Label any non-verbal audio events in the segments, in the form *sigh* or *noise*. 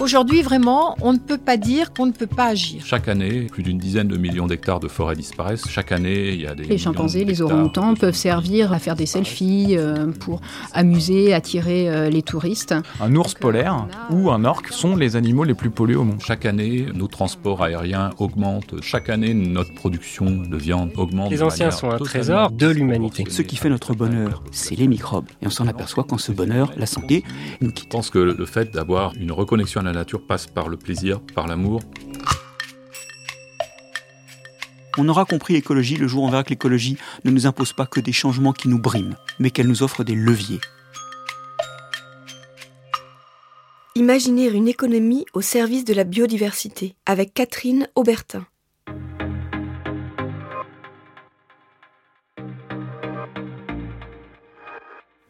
Aujourd'hui, vraiment, on ne peut pas dire qu'on ne peut pas agir. Chaque année, plus d'une dizaine de millions d'hectares de forêts disparaissent. Chaque année, il y a des. Les chimpanzés, les orang-outans peuvent servir à faire des selfies euh, pour amuser, attirer euh, les touristes. Un ours polaire ou un orque sont les animaux les plus pollués au monde. Chaque année, nos transports aériens augmentent. Chaque année, notre production de viande augmente. Les anciens sont un trésor de l'humanité. Ce qui fait notre bonheur, c'est les microbes. Et on s'en aperçoit quand ce bonheur, la santé, nous Je quitte. pense que le fait d'avoir une reconnexion à la nature passe par le plaisir, par l'amour. On aura compris l'écologie le jour où on verra que l'écologie ne nous impose pas que des changements qui nous briment, mais qu'elle nous offre des leviers. Imaginer une économie au service de la biodiversité avec Catherine Aubertin.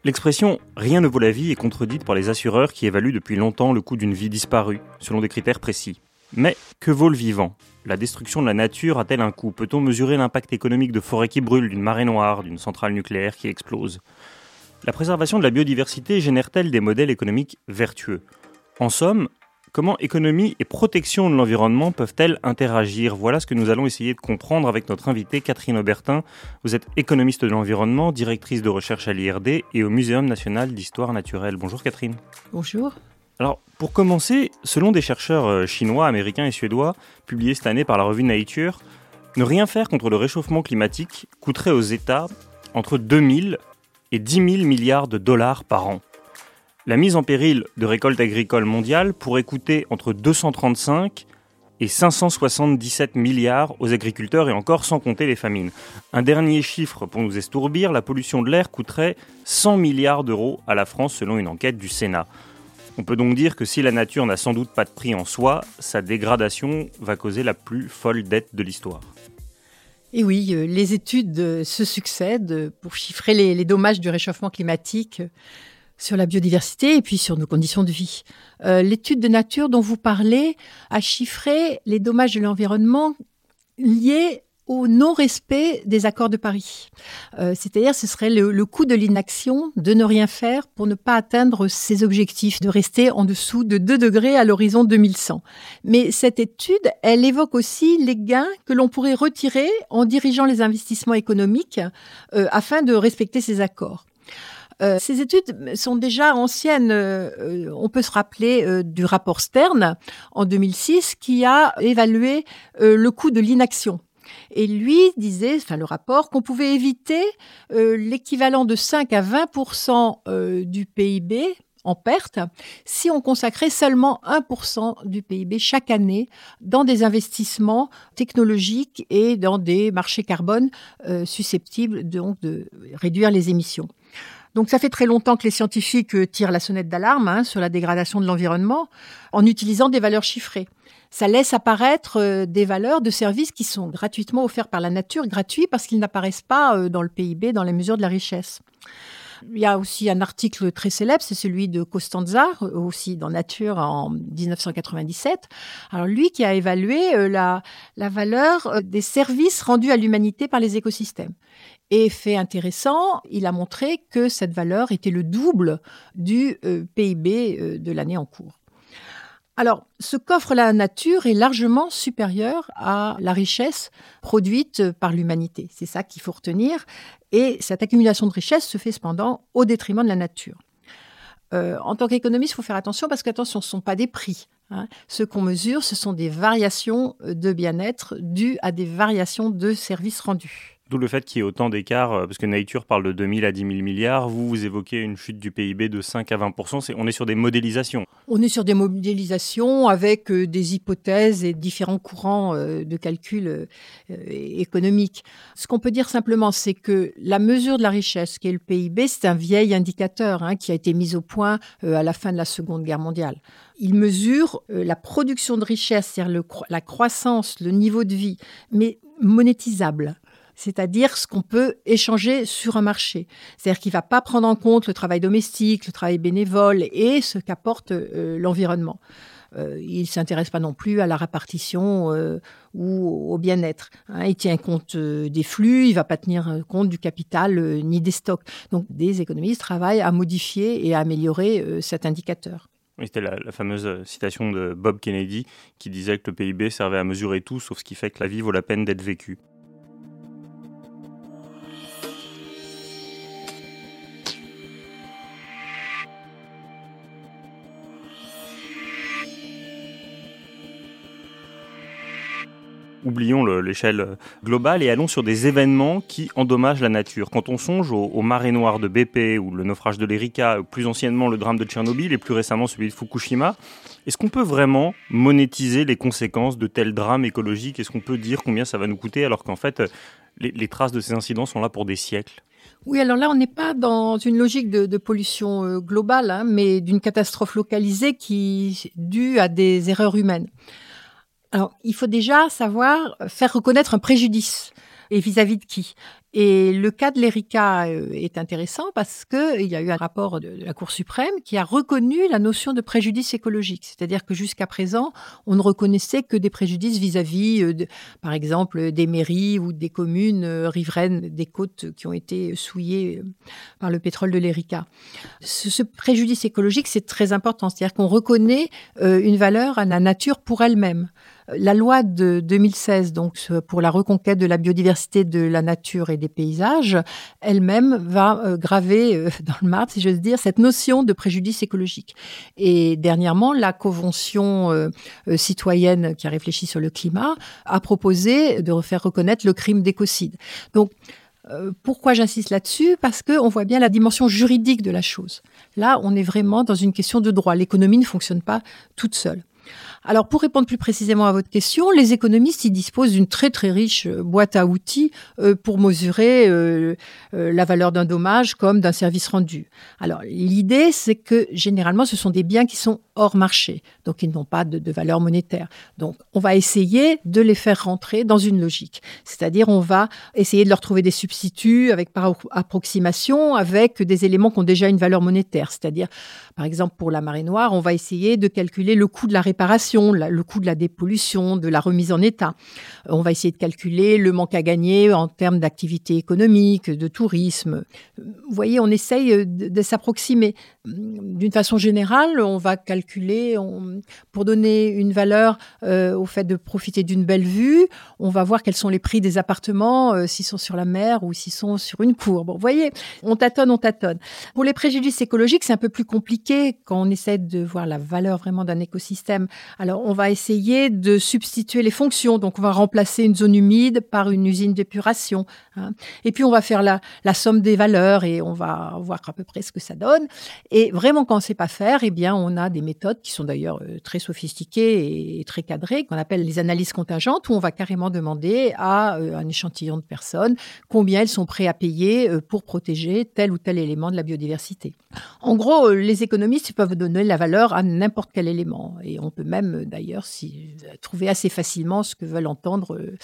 L'expression rien ne vaut la vie est contredite par les assureurs qui évaluent depuis longtemps le coût d'une vie disparue, selon des critères précis. Mais que vaut le vivant? La destruction de la nature a-t-elle un coût? Peut-on mesurer l'impact économique de forêts qui brûlent, d'une marée noire, d'une centrale nucléaire qui explose? La préservation de la biodiversité génère-t-elle des modèles économiques vertueux? En somme, comment économie et protection de l'environnement peuvent-elles interagir? Voilà ce que nous allons essayer de comprendre avec notre invitée Catherine Aubertin, vous êtes économiste de l'environnement, directrice de recherche à l'IRD et au Muséum national d'histoire naturelle. Bonjour Catherine. Bonjour. Alors, pour commencer, selon des chercheurs euh, chinois, américains et suédois, publiés cette année par la revue Nature, ne rien faire contre le réchauffement climatique coûterait aux États entre 2000 et 10 000 milliards de dollars par an. La mise en péril de récoltes agricoles mondiales pourrait coûter entre 235 et 577 milliards aux agriculteurs et encore sans compter les famines. Un dernier chiffre pour nous estourbir, la pollution de l'air coûterait 100 milliards d'euros à la France selon une enquête du Sénat. On peut donc dire que si la nature n'a sans doute pas de prix en soi, sa dégradation va causer la plus folle dette de l'histoire. Et oui, euh, les études euh, se succèdent pour chiffrer les, dommages du réchauffement climatique sur la biodiversité et puis sur nos conditions de vie. Euh, L'étude de nature dont vous parlez a chiffré les dommages de l'environnement liés au non-respect des accords de Paris. Euh, C'est-à-dire, ce serait le, coût de l'inaction, de ne rien faire pour ne pas atteindre ses objectifs, de rester en dessous de 2 degrés à l'horizon 2100. Mais cette étude, elle évoque aussi les gains que l'on pourrait retirer en dirigeant les investissements économiques euh, afin de respecter ces accords. Euh, ces études sont déjà anciennes. Euh, euh, on peut se rappeler du rapport Stern en 2006 qui a évalué le coût de l'inaction. Et lui disait, enfin le rapport, qu'on pouvait éviter l'équivalent de 5 à 20 euh, du PIB en perte si on consacrait seulement 1% du PIB chaque année dans des investissements technologiques et dans des marchés carbone susceptibles donc de réduire les émissions. Donc ça fait très longtemps que les scientifiques euh, tirent la sonnette d'alarme hein, sur la dégradation de l'environnement en utilisant des valeurs chiffrées. Ça laisse apparaître euh, des valeurs de services qui sont gratuitement offerts par la nature, gratuits parce qu'ils n'apparaissent pas euh, dans le PIB, dans les mesures de la richesse. Il y a aussi un article très célèbre, c'est celui de Costanza, aussi dans Nature en 1997. Alors lui qui a évalué la, la valeur des services rendus à l'humanité par les écosystèmes. Et fait intéressant, il a montré que cette valeur était le double du euh, PIB euh, de l'année en cours. Alors, ce qu'offre la nature est largement supérieur à la richesse produite par l'humanité. C'est ça qu'il faut retenir. Et cette accumulation de richesse se fait cependant au détriment de la nature. Euh, en tant qu'économiste, il faut faire attention parce qu'attention, ce ne sont pas des prix. hein. Ce qu'on mesure, ce sont des variations de bien-être dues à des variations de services rendus. D'où le fait qu'il y ait autant d'écarts, euh, parce que Nature parle de 2000 à 10 000 milliards, vous, vous évoquez une chute du PIB de 5 à 20 c'est, On est sur des modélisations. On est sur des modélisations avec euh, des hypothèses et différents courants euh, de calcul économique. Ce qu'on peut dire simplement, c'est que la mesure de la richesse, qui est le PIB, c'est un vieil indicateur hein, qui a été mis au point à la fin de la Seconde Guerre mondiale. Il mesure la production de richesse, c'est-à-dire la croissance, le niveau de vie, mais monétisable c'est-à-dire ce qu'on peut échanger sur un marché. C'est-à-dire qu'il ne va pas prendre en compte le travail domestique, le travail bénévole et ce qu'apporte euh, l'environnement. Euh, il ne s'intéresse pas non plus à la répartition euh, ou au bien-être. Hein. Il tient compte des flux, il ne va pas tenir compte du capital ni des stocks. Donc des économistes travaillent à modifier et à améliorer cet indicateur. C'était la, la, fameuse citation de Bob Kennedy qui disait que le PIB servait à mesurer tout, sauf ce qui fait que la vie vaut la peine d'être vécue. Oublions l'échelle globale et allons sur des événements qui endommagent la nature. Quand on songe aux, marées noires de BP ou le naufrage de l'Erika, plus anciennement le drame de Tchernobyl et plus récemment celui de Fukushima, est-ce qu'on peut vraiment monétiser les conséquences de tels drames écologiques? Est-ce qu'on peut dire combien ça va nous coûter alors qu'en fait les, traces de ces incidents sont là pour des siècles? Oui, alors là, on n'est pas dans une logique de, pollution euh, globale, hein, mais d'une catastrophe localisée qui est due à des erreurs humaines. Alors, il faut déjà savoir faire reconnaître un préjudice et vis-à-vis de qui? Et le cas de l'ERICA euh, est intéressant parce qu'il y a eu un rapport de la Cour suprême qui a reconnu la notion de préjudice écologique. C'est-à-dire que jusqu'à présent, on ne reconnaissait que des préjudices vis-à-vis, euh, par exemple, des mairies ou des communes euh, riveraines des côtes qui ont été souillées par le pétrole de l'ERICA. Ce, préjudice écologique, c'est très important. C'est-à-dire qu'on reconnaît une valeur à la nature pour elle-même. La loi de 2016, donc pour la reconquête de la biodiversité de la nature et des paysages, elle-même va euh, graver euh, *laughs* dans le marbre, si j'ose dire, cette notion de préjudice écologique. Et dernièrement, la Convention euh, citoyenne qui a réfléchi sur le climat a proposé de refaire reconnaître le crime d'écocide. Donc, pourquoi j'insiste là-dessus? Parce qu'on voit bien la dimension juridique de la chose. Là, on est vraiment dans une question de droit. L'économie ne fonctionne pas toute seule. Alors, pour répondre plus précisément à votre question, les économistes ils disposent d'une très très riche euh, boîte à outils euh, pour mesurer euh, la valeur d'un dommage comme d'un service rendu. Alors, l'idée, c'est que généralement, ce sont des biens qui sont hors marché, donc ils n'ont pas de, de, valeur monétaire. Donc, on va essayer de les faire rentrer dans une logique, c'est-à-dire on va essayer de leur trouver des substituts avec par approximation, avec des éléments qui ont déjà une valeur monétaire, c'est-à-dire, par exemple, pour la marée noire, on va essayer de calculer le coût de la réparation le coût de la dépollution, de la remise en état. Euh, on va essayer de calculer le manque à gagner en termes d'activité économique, de tourisme. Vous voyez, on essaye euh, de, s'approximer. D'une façon générale, on va calculer, pour donner une valeur euh, au fait de profiter d'une belle vue, on va voir quels sont les prix des appartements, s'ils sont sur la mer ou s'ils sont sur une cour. Bon, vous voyez, on tâtonne, on tâtonne. Pour les préjudices écologiques, c'est un peu plus compliqué quand on essaie de voir la valeur vraiment d'un écosystème. Alors, on va essayer de substituer les fonctions. Donc, on va remplacer une zone humide par une usine d'épuration. Hein. Et puis, on va faire la, somme des valeurs et on va voir à peu près ce que ça donne. Et vraiment, quand on ne sait pas faire, eh bien, on a des méthodes qui sont d'ailleurs euh, très sophistiquées et très cadrées, qu'on appelle les analyses contingentes, où on va carrément demander à euh, un échantillon de personnes combien elles sont prêtes à payer euh, pour protéger tel ou tel élément de la biodiversité. En gros, les économistes peuvent donner la valeur à n'importe quel élément. Et on peut même d'ailleurs si, trouver assez facilement ce que veulent entendre euh,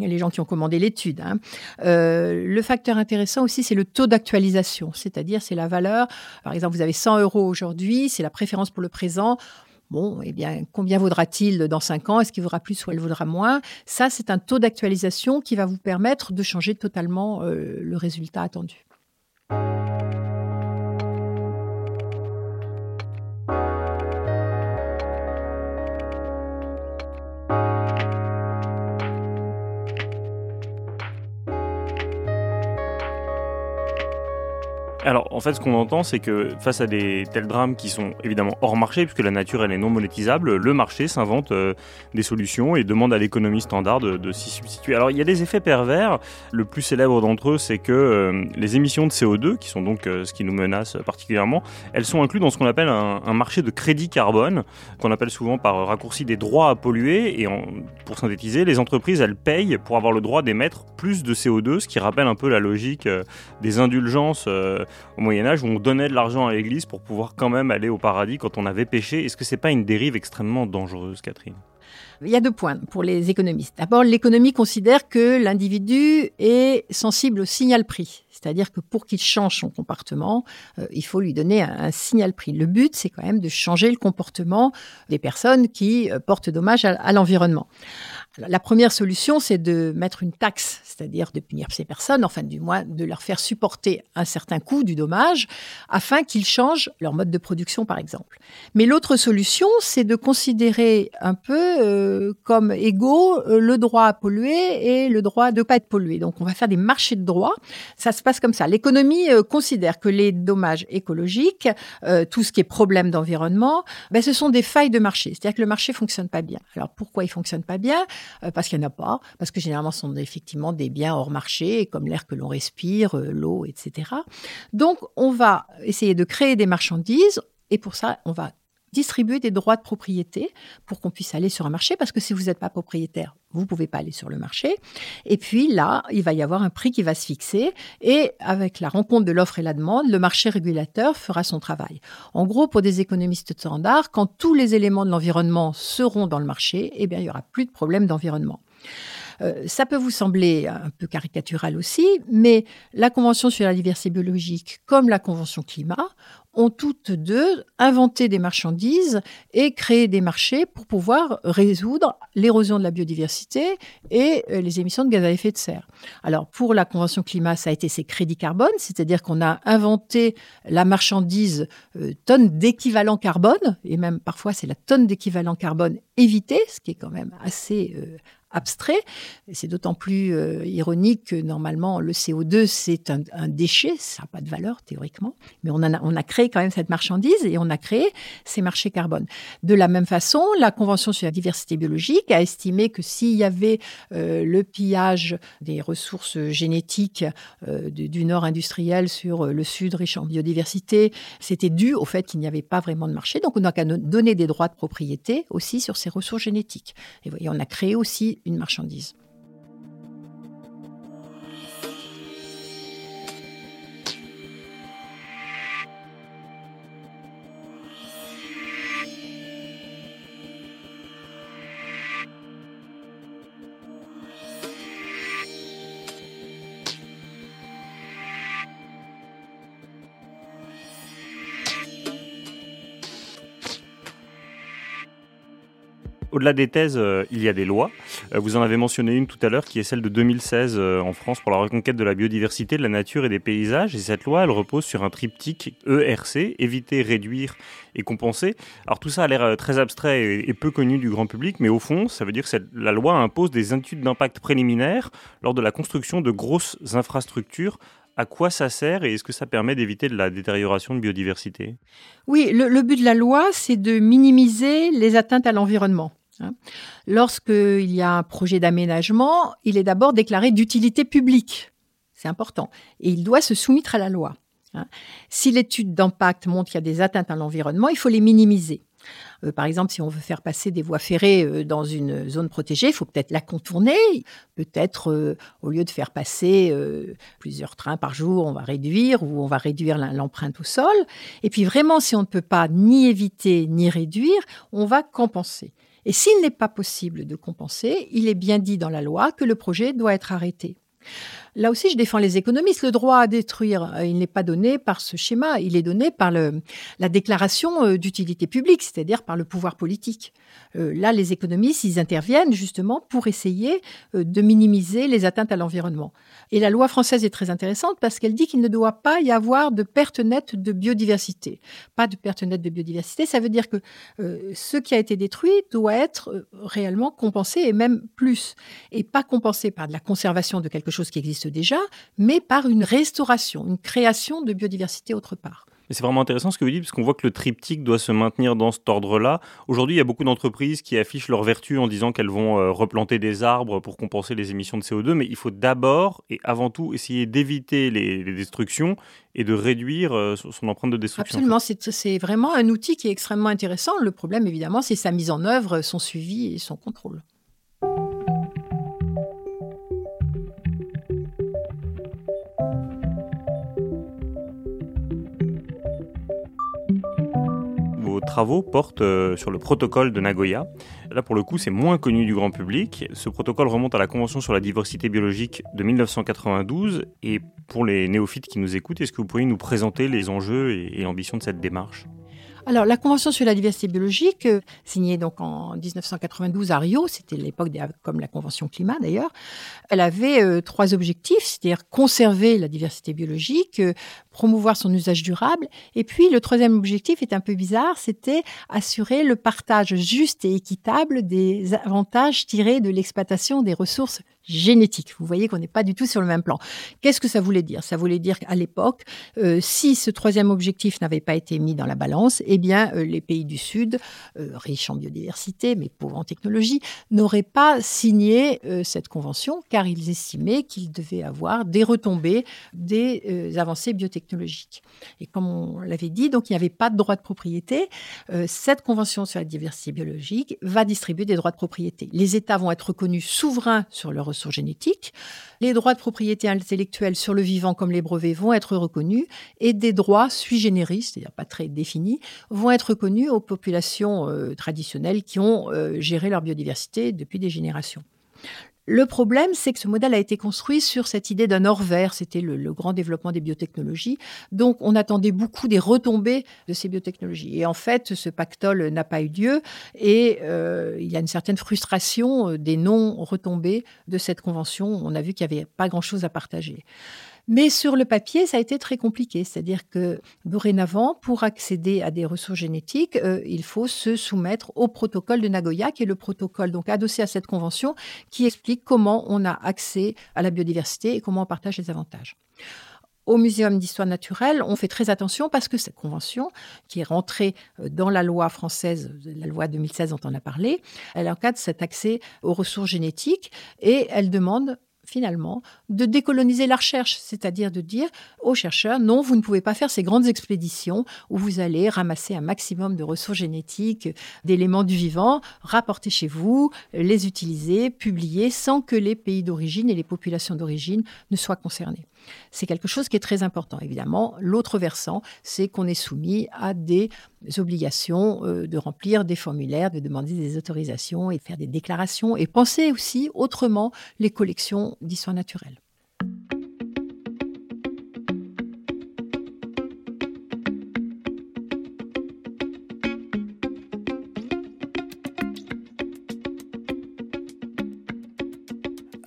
les gens qui ont commandé l'étude. Hein. Euh, le facteur intéressant aussi, c'est le taux d'actualisation, c'est-à-dire c'est la valeur. Par exemple, vous avez 100 euros aujourd'hui, c'est la préférence pour le présent. Bon, eh bien, combien vaudra-t-il dans 5 ans? Est-ce qu'il vaudra plus ou elle vaudra moins? Ça, c'est un taux d'actualisation qui va vous permettre de changer totalement euh, le résultat attendu. Alors, en fait, ce qu'on entend, c'est que face à des tels drames qui sont évidemment hors marché, puisque la nature, elle est non monétisable, le marché s'invente euh, des solutions et demande à l'économie standard de, s'y substituer. Alors, il y a des effets pervers. Le plus célèbre d'entre eux, c'est que euh, les émissions de CO2, qui sont donc euh, ce qui nous menace particulièrement, elles sont incluses dans ce qu'on appelle un, marché de crédit carbone, qu'on appelle souvent par raccourci des droits à polluer. Et pour synthétiser, les entreprises, elles payent pour avoir le droit d'émettre plus de CO2, ce qui rappelle un peu la logique des indulgences au Moyen Âge où on donnait de l'argent à l'Église pour pouvoir quand même aller au paradis quand on avait péché. Est-ce que c'est pas une dérive extrêmement dangereuse, Catherine? Il y a deux points pour les économistes. D'abord, l'économie considère que l'individu est sensible au signal prix. C'est-à-dire que pour qu'il change son comportement, euh, il faut lui donner un, signal prix. Le but, c'est quand même de changer le comportement des personnes qui euh, portent dommage à l'environnement. La première solution, c'est de mettre une taxe, c'est-à-dire de punir ces personnes, enfin du moins de leur faire supporter un certain coût du dommage, afin qu'ils changent leur mode de production, par exemple. Mais l'autre solution, c'est de considérer un peu euh, comme égaux euh, le droit à polluer et le droit de ne pas être pollué. Donc on va faire des marchés de droit. Ça se passe comme ça. L'économie euh, considère que les dommages écologiques, euh, tout ce qui est problème d'environnement, ben, ce sont des failles de marché. C'est-à-dire que le marché fonctionne pas bien. Alors pourquoi il fonctionne pas bien? Parce qu'il n'y en a pas. Parce que généralement, ce sont effectivement des biens hors marché, comme l'air que l'on respire, euh, l'eau, etc. Donc on va essayer de créer des marchandises. Et pour ça, on va distribuer des droits de propriété pour qu'on puisse aller sur un marché, parce que si vous n'êtes pas propriétaire, vous ne pouvez pas aller sur le marché. Et puis là, il va y avoir un prix qui va se fixer, et avec la rencontre de l'offre et la demande, le marché régulateur fera son travail. En gros, pour des économistes standards, quand tous les éléments de l'environnement seront dans le marché, eh bien, il n'y aura plus de problème d'environnement. Euh, ça peut vous sembler un peu caricatural aussi, mais la Convention sur la diversité biologique comme la Convention climat ont toutes deux inventé des marchandises et créé des marchés pour pouvoir résoudre l'érosion de la biodiversité et euh, les émissions de gaz à effet de serre. Alors pour la Convention climat, ça a été ces crédits carbone, c'est-à-dire qu'on a inventé la marchandise euh, tonne d'équivalent carbone, et même parfois c'est la tonne d'équivalent carbone évité, ce qui est quand même assez euh, abstrait. C'est d'autant plus euh, ironique que normalement le CO2 c'est un, déchet, ça n'a pas de valeur théoriquement, mais on, a, on a créé quand même cette marchandise et on a créé ces marchés carbone. De la même façon, la Convention sur la diversité biologique a estimé que s'il y avait euh, le pillage des ressources génétiques euh, du, nord industriel sur le sud riche en biodiversité, c'était dû au fait qu'il n'y avait pas vraiment de marché. Donc on a qu'à donner des droits de propriété aussi sur ces ressources génétiques. Et voyez, on a créé aussi une marchandise. Au-delà des thèses, euh, il y a des lois. Euh, vous en avez mentionné une tout à l'heure qui est celle de 2016 euh, en France pour la reconquête de la biodiversité, de la nature et des paysages. Et cette loi, elle repose sur un triptyque ERC, éviter, réduire et compenser. Alors tout ça a l'air très abstrait et, peu connu du grand public, mais au fond, ça veut dire que la loi impose des études d'impact préliminaires lors de la construction de grosses infrastructures à quoi ça sert et est-ce que ça permet d'éviter de la détérioration de biodiversité? Oui, le, le, but de la loi, c'est de minimiser les atteintes à l'environnement. Hein. Lorsqu'il y a un projet d'aménagement, il est d'abord déclaré d'utilité publique. C'est important. Et il doit se soumettre à la loi. Hein. Si l'étude d'impact montre qu'il y a des atteintes à l'environnement, il faut les minimiser. Euh, par exemple, si on veut faire passer des voies ferrées euh, dans une zone protégée, il faut peut-être la contourner. Peut-être, euh, au lieu de faire passer plusieurs trains par jour, on va réduire ou on va réduire l'empreinte au sol. Et puis vraiment, si on ne peut pas ni éviter ni réduire, on va compenser. Et s'il n'est pas possible de compenser, il est bien dit dans la loi que le projet doit être arrêté. Là aussi, je défends les économistes. Le droit à détruire, euh, il n'est pas donné par ce schéma, il est donné par la déclaration euh, d'utilité publique, c'est-à-dire par le pouvoir politique. Euh, là, les économistes, ils interviennent justement pour essayer de minimiser les atteintes à l'environnement. Et la loi française est très intéressante parce qu'elle dit qu'il ne doit pas y avoir de perte nette de biodiversité. Pas de perte nette de biodiversité, ça veut dire que ce qui a été détruit doit être réellement compensé et même plus. Et pas compensé par de la conservation de quelque chose qui existe déjà, mais par une restauration, une création de biodiversité autre part. C'est vraiment intéressant ce que vous dites, parce qu'on voit que le triptyque doit se maintenir dans cet ordre-là. Aujourd'hui, il y a beaucoup d'entreprises qui affichent leur vertu en disant qu'elles vont euh, replanter des arbres pour compenser les émissions de CO2, mais il faut d'abord et avant tout essayer d'éviter les, les, destructions et de réduire euh, son empreinte de destruction. Absolument, c'est vraiment un outil qui est extrêmement intéressant. Le problème, évidemment, c'est sa mise en œuvre, son suivi et son contrôle. Travaux portent euh, sur le protocole de Nagoya. Là, pour le coup, c'est moins connu du grand public. Ce protocole remonte à la Convention sur la diversité biologique de 1992. Et pour les néophytes qui nous écoutent, est-ce que vous pourriez nous présenter les enjeux et, l'ambition de cette démarche? Alors, la Convention sur la diversité biologique, euh, signée donc en 1992 à Rio, c'était l'époque comme la Convention climat d'ailleurs, elle avait euh, trois objectifs, c'est-à-dire conserver la diversité biologique, promouvoir son usage durable, et puis le troisième objectif est un peu bizarre, c'était assurer le partage juste et équitable des avantages tirés de l'exploitation des ressources génétique. Vous voyez qu'on n'est pas du tout sur le même plan. Qu'est-ce que ça voulait dire? Ça voulait dire qu'à l'époque, euh, si ce troisième objectif n'avait pas été mis dans la balance, eh bien, euh, les pays du Sud, euh, riches en biodiversité mais pauvres en technologie, n'auraient pas signé cette convention car ils estimaient qu'ils devaient avoir des retombées des avancées biotechnologiques. Et comme on l'avait dit, donc il n'y avait pas de droit de propriété. cette convention sur la diversité biologique va distribuer des droits de propriété. Les États vont être reconnus souverains sur leurs ressources génétiques. Les droits de propriété intellectuelle sur le vivant comme les brevets vont être reconnus et des droits sui generis, c'est-à-dire pas très définis, vont être reconnus aux populations euh, traditionnelles qui ont euh, géré leur biodiversité depuis des générations. Le problème, c'est que ce modèle a été construit sur cette idée d'un or vert. C'était le, grand développement des biotechnologies. Donc, on attendait beaucoup des retombées de ces biotechnologies. Et en fait, ce pactole n'a pas eu lieu. Et euh, il y a une certaine frustration euh, des non-retombées de cette convention. On a vu qu'il n'y avait pas grand-chose à partager. Mais sur le papier, ça a été très compliqué. C'est-à-dire que dorénavant, pour accéder à des ressources génétiques, euh, il faut se soumettre au protocole de Nagoya, qui est le protocole adossé à cette convention, qui explique comment on a accès à la biodiversité et comment on partage les avantages. Au Muséum d'histoire naturelle, on fait très attention parce que cette convention, qui est rentrée euh, dans la loi française, la loi 2016 dont on a parlé, elle encadre cet accès aux ressources génétiques et elle demande finalement, de décoloniser la recherche, c'est-à-dire de dire aux chercheurs, non, vous ne pouvez pas faire ces grandes expéditions où vous allez ramasser un maximum de ressources génétiques, d'éléments du vivant, rapporter chez vous, les utiliser, publier, sans que les pays d'origine et les populations d'origine ne soient concernés. C'est quelque chose qui est très important, évidemment. L'autre versant, c'est qu'on est soumis à des obligations euh, de remplir des formulaires, de demander des autorisations et faire des déclarations et penser aussi autrement les collections d'histoire naturelle.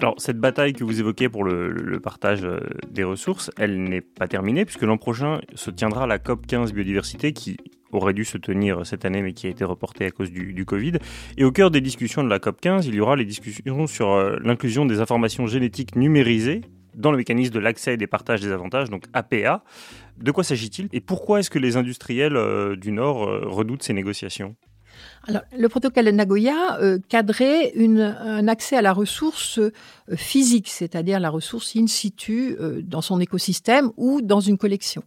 Alors, cette bataille que vous évoquez pour le, partage euh, des ressources, elle n'est pas terminée, puisque l'an prochain se tiendra la COP 15 biodiversité qui aurait dû se tenir cette année, mais qui a été reportée à cause du, Covid. Et au cœur des discussions de la COP 15, il y aura les discussions sur euh, l'inclusion des informations génétiques numérisées dans le mécanisme de l'accès et des partages des avantages, donc APA. De quoi s'agit-il? Et pourquoi est-ce que les industriels euh, du Nord redoutent ces négociations? Alors, le protocole de Nagoya euh, cadrait un accès à la ressource euh, physique, c'est-à-dire la ressource in situ euh, dans son écosystème ou dans une collection.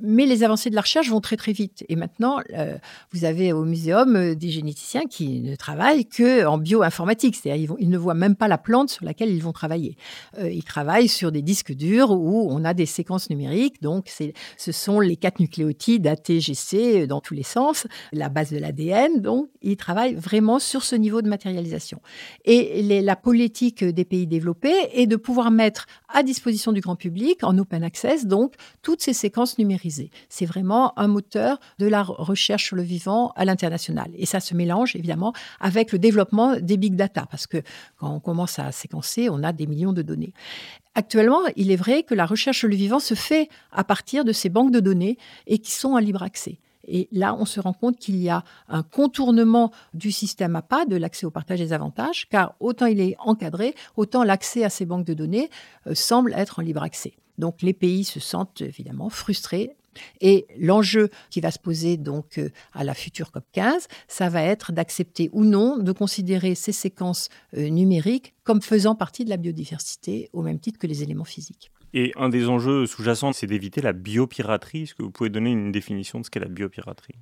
Mais les avancées de la recherche vont très très vite. Et maintenant, vous avez au muséum des généticiens qui ne travaillent que en bioinformatique, c'est-à-dire ils, ne voient même pas la plante sur laquelle ils vont travailler. ils travaillent sur des disques durs où on a des séquences numériques. Donc, ce sont les quatre nucléotides ATGC dans tous les sens, la base de l'ADN. Donc, ils travaillent vraiment sur ce niveau de matérialisation. Et la politique des pays développés est de pouvoir mettre à disposition du grand public, en open access, donc, toutes ces séquences C'est vraiment un moteur de la recherche sur le vivant à l'international. Et ça se mélange, évidemment, avec le développement des big data, parce que quand on commence à séquencer, on a des millions de données. Actuellement, il est vrai que la recherche sur le vivant se fait à partir de ces banques de données et qui sont en libre accès. Et là, on se rend compte qu'il y a un contournement du système APA, de l'accès au partage des avantages, car autant il est encadré, autant l'accès à ces banques de données euh, semble être en libre accès. Donc les pays se sentent évidemment frustrés. Et l'enjeu qui va se poser donc euh, à la future COP 15, ça va être d'accepter ou non de considérer ces séquences euh, numériques comme faisant partie de la biodiversité au même titre que les éléments physiques. Et un des enjeux sous-jacents, c'est d'éviter la biopiraterie. Est-ce que vous pouvez donner une définition de ce qu'est la biopiraterie?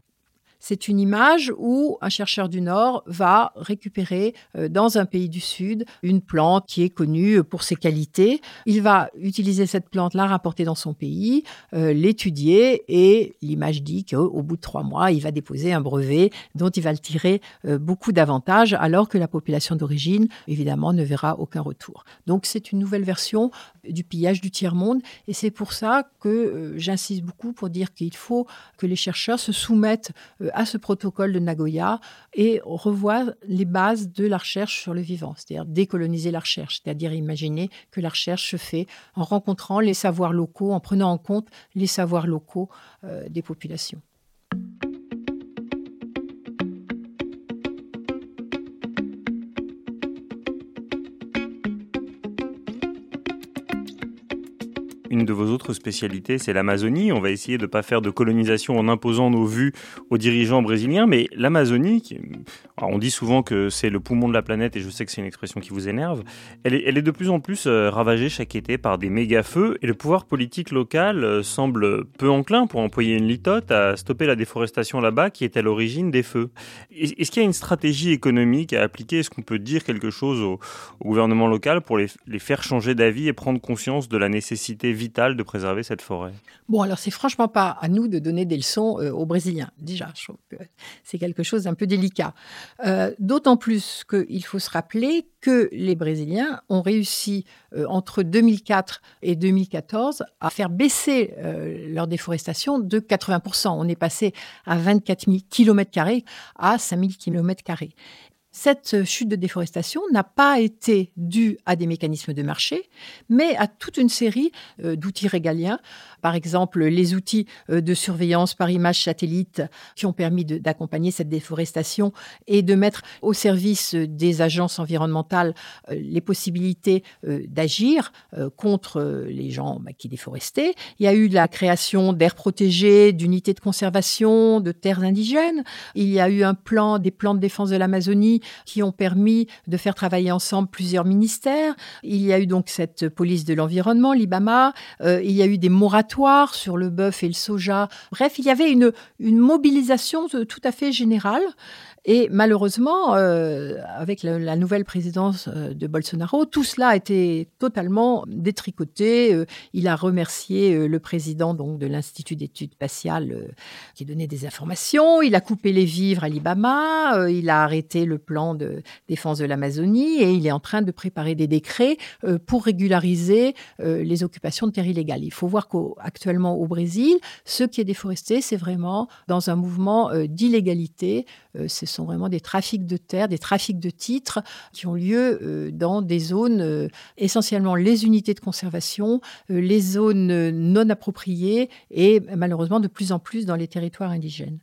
C'est une image où un chercheur du Nord va récupérer euh, dans un pays du Sud une plante qui est connue pour ses qualités. Il va utiliser cette plante, la rapporter dans son pays, euh, l'étudier et l'image dit qu'au bout de trois mois, il va déposer un brevet dont il va le tirer euh, beaucoup d'avantages alors que la population d'origine, évidemment, ne verra aucun retour. Donc c'est une nouvelle version du pillage du tiers-monde et c'est pour ça que j'insiste beaucoup pour dire qu'il faut que les chercheurs se soumettent à ce protocole de Nagoya et revoit les bases de la recherche sur le vivant, c'est-à-dire décoloniser la recherche, c'est-à-dire imaginer que la recherche se fait en rencontrant les savoirs locaux, en prenant en compte les savoirs locaux euh, des populations. Une de vos autres spécialités, c'est l'Amazonie. On va essayer de ne pas faire de colonisation en imposant nos vues aux dirigeants brésiliens, mais l'Amazonie, on dit souvent que c'est le poumon de la planète, et je sais que c'est une expression qui vous énerve, elle est, de plus en plus euh, ravagée chaque été par des méga-feux, et le pouvoir politique local euh, semble peu enclin, pour employer une litote, à stopper la déforestation là-bas qui est à l'origine des feux. Est-ce qu'il y a une stratégie économique à appliquer? Est-ce qu'on peut dire quelque chose au, gouvernement local pour les, les faire changer d'avis et prendre conscience de la nécessité de préserver cette forêt Bon, alors c'est franchement pas à nous de donner des leçons euh, aux Brésiliens. Déjà, je trouve que c'est quelque chose d'un peu délicat. Euh, d'autant plus qu'il faut se rappeler que les Brésiliens ont réussi euh, entre 2004 et 2014 à faire baisser leur déforestation de 80%. On est passé à 24 000 km à 5 000 km cette chute de déforestation n'a pas été due à des mécanismes de marché, mais à toute une série euh, d'outils régaliens par exemple les outils euh, de surveillance par image satellite qui ont permis d'accompagner cette déforestation et de mettre au service des agences environnementales euh, les possibilités euh, d'agir contre les gens bah, qui déforestaient. Il y a eu la création d'aires protégées, d'unités de conservation, de terres indigènes. Il y a eu un plan, des plans de défense de l'Amazonie qui ont permis de faire travailler ensemble plusieurs ministères. Il y a eu donc cette police de l'environnement, l'IBAMA. il y a eu des moratoires sur le bœuf et le soja. Bref, il y avait une, mobilisation tout à fait générale et malheureusement, euh, avec la, nouvelle présidence euh, de Bolsonaro, tout cela a été totalement détricoté. Euh, il a remercié le président donc de l'Institut d'études spatiales qui donnait des informations. Il a coupé les vivres à l'Ibama. il a arrêté le plan de défense de l'Amazonie et il est en train de préparer des décrets pour régulariser les occupations de terres illégales. Il faut voir qu'actuellement au Brésil, ce qui est déforesté, c'est vraiment dans un mouvement d'illégalité. c'est sont vraiment des trafics de terre, des trafics de titres qui ont lieu euh, dans des zones, euh, essentiellement les unités de conservation, euh, les zones non appropriées et malheureusement de plus en plus dans les territoires indigènes.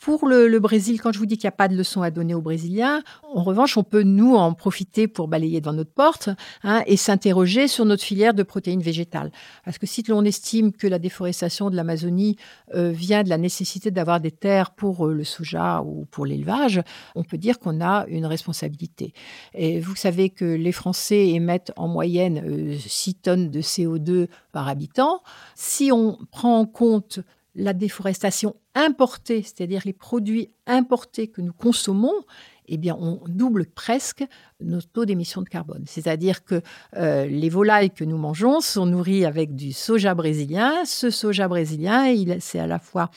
Pour le, Brésil, quand je vous dis qu'il n'y a pas de leçon à donner aux Brésiliens, en revanche, on peut nous en profiter pour balayer devant notre porte hein, et s'interroger sur notre filière de protéines végétales. Parce que si l'on estime que la déforestation de l'Amazonie euh, vient de la nécessité d'avoir des terres pour euh, le soja ou pour l'élevage, on peut dire qu'on a une responsabilité. Et vous savez que les Français émettent en moyenne 6 euh, tonnes de CO2 par habitant. Si on prend en compte la déforestation importée, c'est-à-dire les produits importés que nous consommons, eh bien, on double presque nos taux d'émissions de carbone. C'est-à-dire que euh, les volailles que nous mangeons sont nourries avec du soja brésilien. Ce soja brésilien, c'est à la fois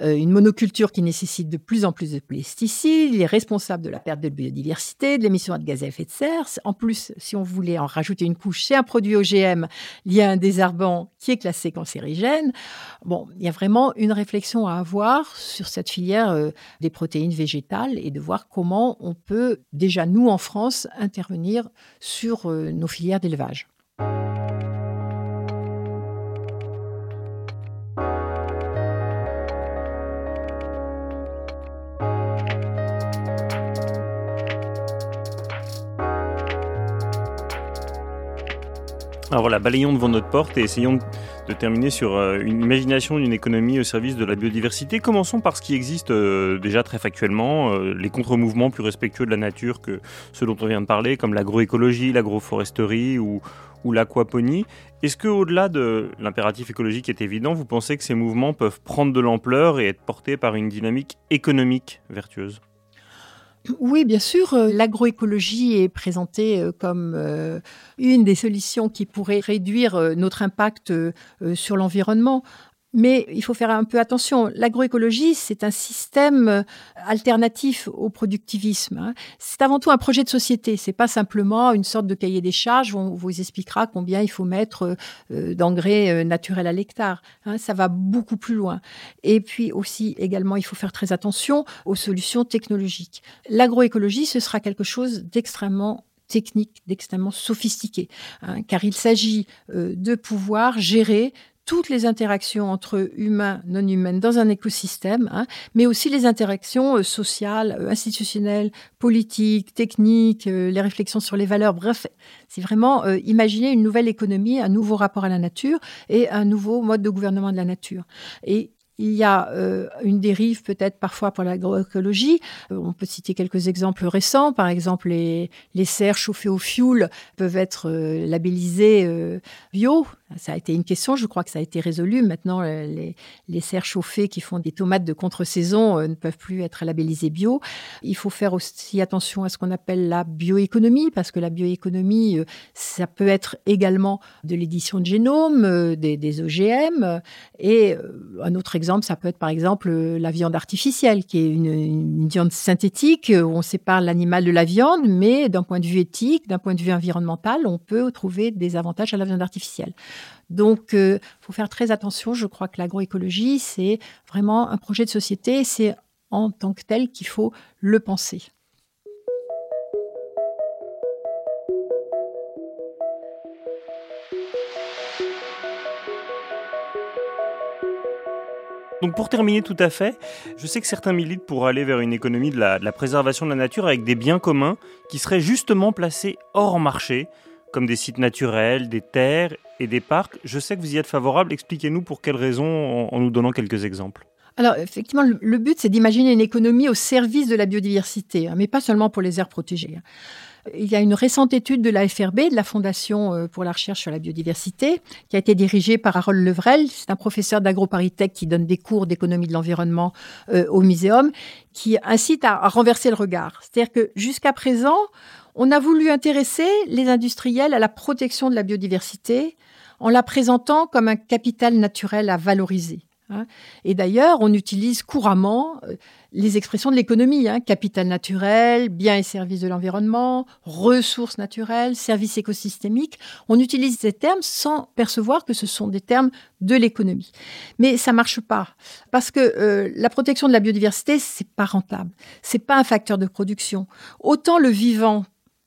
euh, une monoculture qui nécessite de plus en plus de pesticides, il est responsable de la perte de biodiversité, de l'émission de gaz à effet de serre. En plus, si on voulait en rajouter une couche, c'est un produit OGM lié à un désherbant qui est classé cancérigène. Bon, il y a vraiment une réflexion à avoir sur cette filière euh, des protéines végétales et de voir comment on peut, déjà nous en France, intervenir sur euh, nos filières d'élevage. Alors voilà, balayons devant notre porte et essayons de terminer sur euh, une imagination d'une économie au service de la biodiversité. Commençons par ce qui existe euh, déjà très factuellement, euh, les contre-mouvements plus respectueux de la nature que ceux dont on vient de parler, comme l'agroécologie, l'agroforesterie ou, l'aquaponie. Est-ce que au-delà de l'impératif écologique est évident, vous pensez que ces mouvements peuvent prendre de l'ampleur et être portés par une dynamique économique vertueuse? Oui, bien sûr, euh, l'agroécologie est présentée euh, comme euh, une des solutions qui pourrait réduire notre impact sur l'environnement. Mais il faut faire un peu attention. L'agroécologie, c'est un système euh, alternatif au productivisme. Hein. C'est avant tout un projet de société. C'est pas simplement une sorte de cahier des charges où on vous expliquera combien il faut mettre euh, d'engrais euh, naturels à l'hectare. Hein. Ça va beaucoup plus loin. Et puis aussi, également, il faut faire très attention aux solutions technologiques. L'agroécologie, ce sera quelque chose d'extrêmement technique, d'extrêmement sophistiqué, hein, car il s'agit de pouvoir gérer toutes les interactions entre humains, non humains dans un écosystème, hein, mais aussi les interactions euh, sociales, euh, institutionnelles, politiques, techniques, euh, les réflexions sur les valeurs. Bref, c'est vraiment imaginer une nouvelle économie, un nouveau rapport à la nature et un nouveau mode de gouvernement de la nature. Et il y a une dérive peut-être parfois pour l'agroécologie. on peut citer quelques exemples récents. Par exemple, les, serres chauffées au fioul peuvent être labellisées bio. Ça a été une question, je crois que ça a été résolu. Maintenant, euh, les, serres chauffées qui font des tomates de contre-saison euh, ne peuvent plus être labellisées bio. Il faut faire aussi attention à ce qu'on appelle la bioéconomie, parce que la bioéconomie, euh, ça peut être également de l'édition de génome, des, des, OGM. Et un autre ça peut être par exemple la viande artificielle, qui est une, viande synthétique où on sépare l'animal de la viande, mais d'un point de vue éthique, d'un point de vue environnemental, on peut trouver des avantages à la viande artificielle. Donc, il euh, faut faire très attention. Je crois que l'agroécologie, c'est vraiment un projet de société. C'est en tant que tel qu'il faut le penser. Donc pour terminer tout à fait, je sais que certains militent pour aller vers une économie de la, préservation de la nature avec des biens communs qui seraient justement placés hors marché, comme des sites naturels, des terres et des parcs. Je sais que vous y êtes favorable. Expliquez-nous pour quelles raisons en, nous donnant quelques exemples. Alors, effectivement, le, but, c'est d'imaginer une économie au service de la biodiversité, hein, mais pas seulement pour les aires protégées. Il y a une récente étude de la FRB, de la Fondation euh, pour la recherche sur la biodiversité, qui a été dirigée par Harold Levrel. C'est un professeur d'agroparitech qui donne des cours d'économie de l'environnement euh, au Muséum, qui incite à renverser le regard. C'est-à-dire que jusqu'à présent, on a voulu intéresser les industriels à la protection de la biodiversité en la présentant comme un capital naturel à valoriser. Hein. Et d'ailleurs, on utilise couramment euh, les expressions de l'économie, hein. capital naturel, biens et services de l'environnement, ressources naturelles, services écosystémiques. On utilise ces termes sans percevoir que ce sont des termes de l'économie. Mais ça marche pas parce que euh, la protection de la biodiversité, c'est pas rentable, c'est pas un facteur de production. Autant le vivant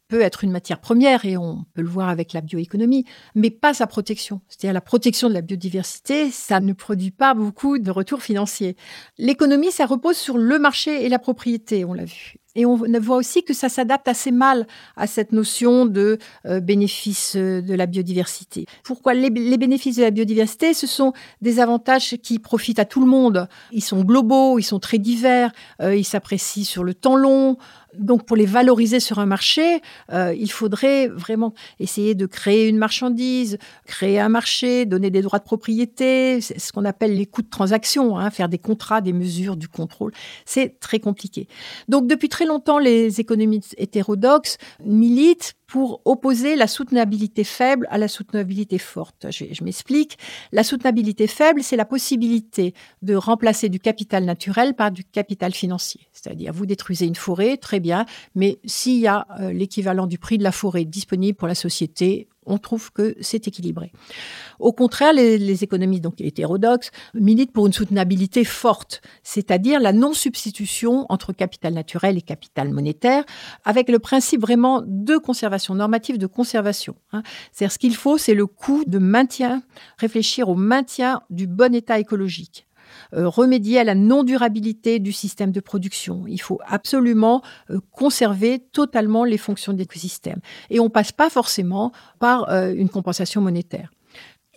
peut être une matière première et on peut le voir avec la bioéconomie, mais pas sa protection. C'est-à-dire la protection de la biodiversité, ça ne produit pas beaucoup de retours financiers. L'économie, ça repose sur le marché et la propriété, on l'a vu. Et on voit aussi que ça s'adapte assez mal à cette notion de euh, bénéfice euh, de la biodiversité. Pourquoi les, bénéfices de la biodiversité? Ce sont des avantages qui profitent à tout le monde. Ils sont globaux, ils sont très divers, euh, ils s'apprécient sur le temps long. Donc, pour les valoriser sur un marché, il faudrait vraiment essayer de créer une marchandise, créer un marché, donner des droits de propriété, ce qu'on appelle les coûts de transaction, hein, faire des contrats, des mesures, du contrôle. C'est très compliqué. Donc, depuis très longtemps, les économistes hétérodoxes militent pour opposer la soutenabilité faible à la soutenabilité forte. Je, m'explique. La soutenabilité faible, c'est la possibilité de remplacer du capital naturel par du capital financier. C'est-à-dire, vous détruisez une forêt, très bien, mais s'il y a euh, l'équivalent du prix de la forêt disponible pour la société, on trouve que c'est équilibré. Au contraire, les, économistes donc hétérodoxes militent pour une soutenabilité forte, c'est-à-dire la non-substitution entre capital naturel et capital monétaire, avec le principe vraiment de conservation normative, de conservation. Hein. C'est-à-dire ce qu'il faut, c'est le coût de maintien, réfléchir au maintien du bon état écologique. Euh, remédier à la non-durabilité du système de production. Il faut absolument euh, conserver totalement les fonctions de l'écosystème. Et on passe pas forcément par euh, une compensation monétaire.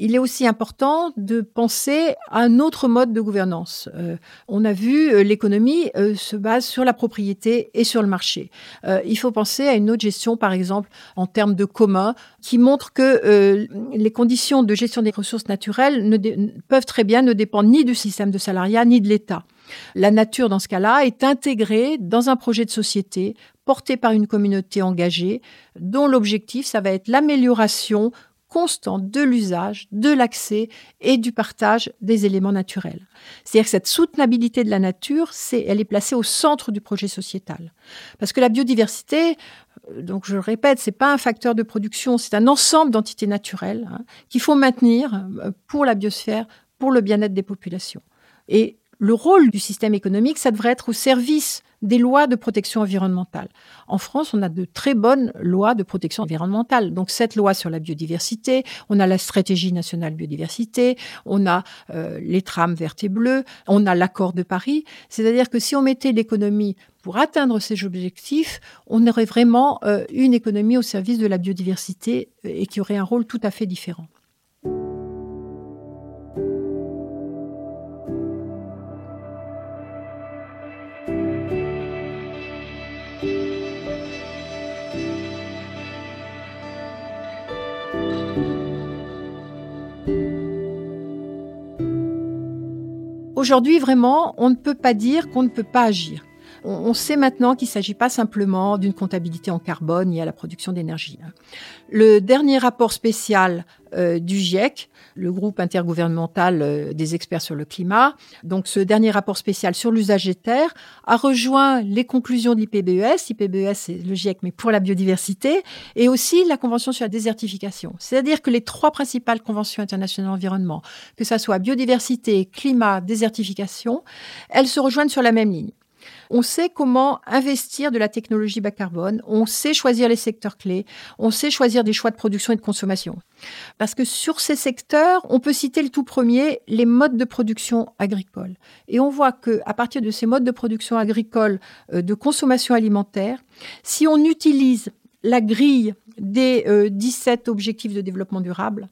Il est aussi important de penser à un autre mode de gouvernance. Euh, on a vu euh, l'économie euh, se base sur la propriété et sur le marché. il faut penser à une autre gestion, par exemple, en termes de commun, qui montre que les conditions de gestion des ressources naturelles ne peuvent très bien ne dépendre ni du système de salariat ni de l'État. La nature, dans ce cas-là, est intégrée dans un projet de société porté par une communauté engagée, dont l'objectif, ça va être l'amélioration constant de l'usage, de l'accès et du partage des éléments naturels. C'est-à-dire que cette soutenabilité de la nature, c'est, elle est placée au centre du projet sociétal. Parce que la biodiversité, euh, donc je le répète, c'est pas un facteur de production, c'est un ensemble d'entités naturelles hein, qu'il faut maintenir euh, pour la biosphère, pour le bien-être des populations. Et le rôle du système économique, ça devrait être au service des lois de protection environnementale. En France, on a de très bonnes lois de protection environnementale. Donc cette loi sur la biodiversité, on a la stratégie nationale biodiversité, on a euh, les trames vertes et bleues, on a l'accord de Paris. C'est-à-dire que si on mettait l'économie pour atteindre ces objectifs, on aurait vraiment euh, une économie au service de la biodiversité et qui aurait un rôle tout à fait différent. Aujourd'hui, vraiment, on ne peut pas dire qu'on ne peut pas agir. On, sait maintenant qu'il ne s'agit pas simplement d'une comptabilité en carbone liée à la production d'énergie. Hein. Le dernier rapport spécial euh, du GIEC, le groupe intergouvernemental euh, des experts sur le climat, donc ce dernier rapport spécial sur l'usage des terres, a rejoint les conclusions de l'IPBES. L'IPBES, c'est le GIEC, mais pour la biodiversité, et aussi la Convention sur la désertification. C'est-à-dire que les trois principales conventions internationales d'environnement, que ce soit biodiversité, climat, désertification, elles se rejoignent sur la même ligne. On sait comment investir de la technologie bas carbone, on sait choisir les secteurs clés, on sait choisir des choix de production et de consommation. Parce que sur ces secteurs, on peut citer le tout premier, les modes de production agricole. Et on voit que à partir de ces modes de production agricole euh, de consommation alimentaire, si on utilise la grille des 17 euh, objectifs de développement durable,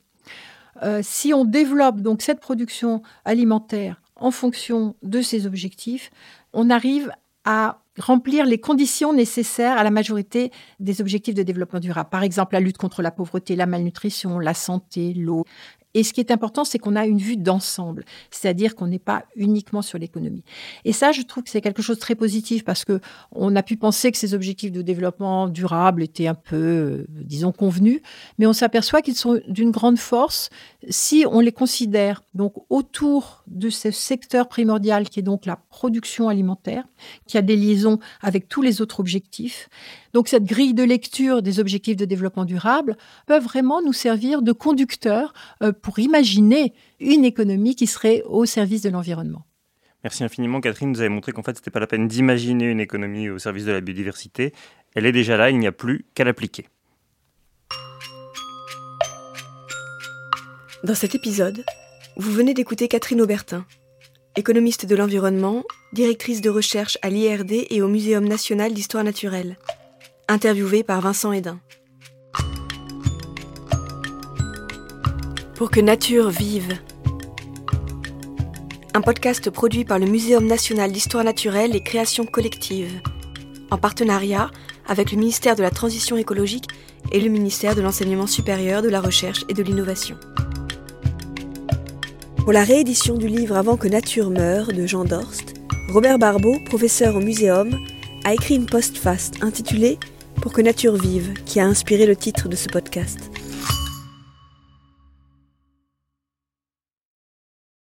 euh, si on développe donc cette production alimentaire en fonction de ces objectifs, on arrive à remplir les conditions nécessaires à la majorité des objectifs de développement durable. Par exemple, la lutte contre la pauvreté, la malnutrition, la santé, l'eau, et ce qui est important, c'est qu'on a une vue d'ensemble, c'est-à-dire qu'on n'est pas uniquement sur l'économie. Et ça, je trouve que c'est quelque chose de très positif parce que on a pu penser que ces objectifs de développement durable étaient un peu, euh, disons, convenus, mais on s'aperçoit qu'ils sont d'une grande force si on les considère donc autour de ce secteur primordial qui est donc la production alimentaire, qui a des liaisons avec tous les autres objectifs. Donc cette grille de lecture des objectifs de développement durable peut vraiment nous servir de conducteur euh, pour imaginer une économie qui serait au service de l'environnement. Merci infiniment Catherine, vous avez montré qu'en fait ce n'était pas la peine d'imaginer une économie au service de la biodiversité, elle est déjà là, il n'y a plus qu'à l'appliquer. Dans cet épisode, vous venez d'écouter Catherine Aubertin, économiste de l'environnement, directrice de recherche à l'IRD et au Muséum national d'histoire naturelle interviewé par Vincent Hédin. Pour que nature vive. Un podcast produit par le Muséum national d'histoire naturelle et création collective, en partenariat avec le ministère de la Transition écologique et le ministère de l'Enseignement supérieur, de la Recherche et de l'Innovation. Pour la réédition du livre Avant que nature meure de Jean Dorst, Robert Barbeau, professeur au Muséum, a écrit une postface intitulée pour que nature vive, qui a inspiré le titre de ce podcast.